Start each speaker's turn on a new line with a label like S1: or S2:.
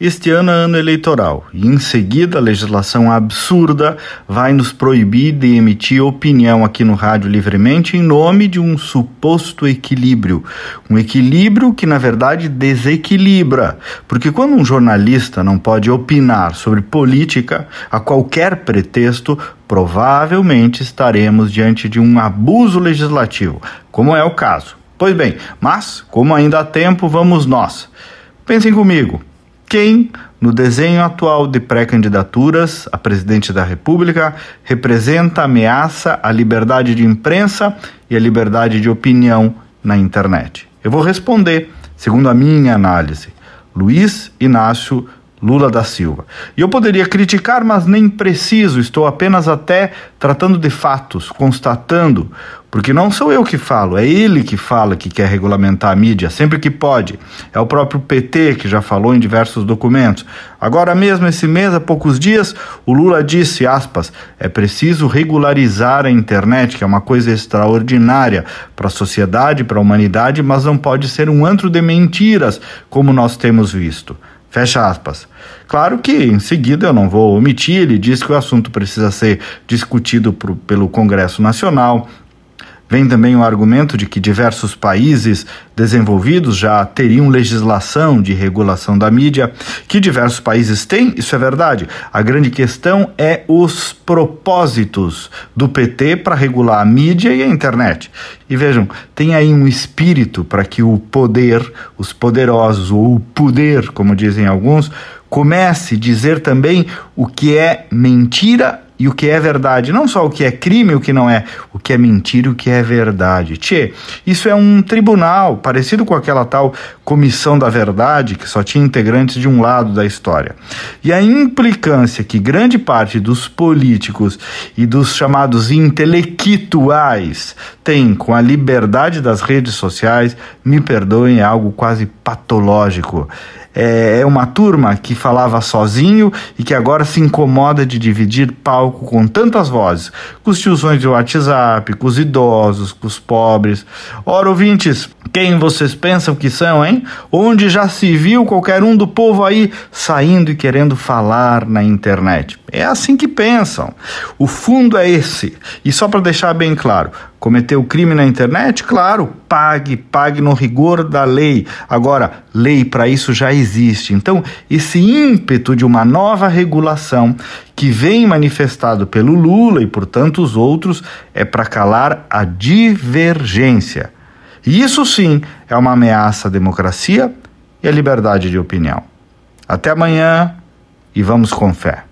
S1: Este ano é ano eleitoral e, em seguida, a legislação absurda vai nos proibir de emitir opinião aqui no Rádio livremente em nome de um suposto equilíbrio. Um equilíbrio que, na verdade, desequilibra. Porque quando um jornalista não pode opinar sobre política a qualquer pretexto, provavelmente estaremos diante de um abuso legislativo, como é o caso. Pois bem, mas, como ainda há tempo, vamos nós. Pensem comigo. Quem, no desenho atual de pré-candidaturas a presidente da República, representa ameaça à liberdade de imprensa e à liberdade de opinião na internet? Eu vou responder, segundo a minha análise. Luiz Inácio Lula da Silva. E eu poderia criticar, mas nem preciso, estou apenas até tratando de fatos, constatando, porque não sou eu que falo, é ele que fala que quer regulamentar a mídia sempre que pode. É o próprio PT que já falou em diversos documentos. Agora mesmo, esse mês, há poucos dias, o Lula disse, aspas, é preciso regularizar a internet, que é uma coisa extraordinária para a sociedade, para a humanidade, mas não pode ser um antro de mentiras, como nós temos visto. Fecha aspas. Claro que em seguida eu não vou omitir, ele diz que o assunto precisa ser discutido pelo Congresso Nacional, Vem também o argumento de que diversos países desenvolvidos já teriam legislação de regulação da mídia, que diversos países têm, isso é verdade. A grande questão é os propósitos do PT para regular a mídia e a internet. E vejam, tem aí um espírito para que o poder, os poderosos, ou o poder, como dizem alguns, comece a dizer também o que é mentira e o que é verdade. Não só o que é crime e o que não é, o que é mentira e o que é verdade. Tchê, isso é um tribunal, parecido com aquela tal comissão da verdade, que só tinha integrantes de um lado da história. E a implicância que grande parte dos políticos e dos chamados intelectuais tem com a liberdade das redes sociais, me perdoem, é algo quase patológico é, é uma turma que falava sozinho e que agora se incomoda de dividir palco com tantas vozes, com os tiozões de WhatsApp, com os idosos, com os pobres. Ora, ouvintes, quem vocês pensam que são, hein? Onde já se viu qualquer um do povo aí saindo e querendo falar na internet? É assim que pensam. O fundo é esse. E só para deixar bem claro, cometeu crime na internet? Claro, pague, pague no rigor da lei. Agora, lei para isso já existe. Então, esse ímpeto de uma nova regulação que vem manifestado pelo Lula e por tantos outros é para calar a divergência. E isso sim é uma ameaça à democracia e à liberdade de opinião. Até amanhã e vamos com fé.